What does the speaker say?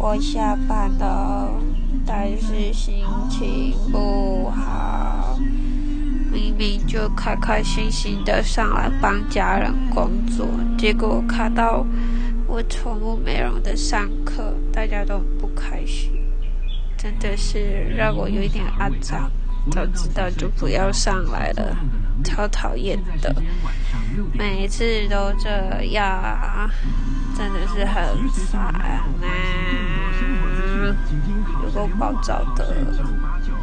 我下班了，但是心情不好。明明就开开心心的上来帮家人工作，结果看到我宠物美容的上课，大家都不开心，真的是让我有一点肮脏。早知道就不要上来了，超讨厌的，每次都这样，真的是很烦啊，有个暴躁的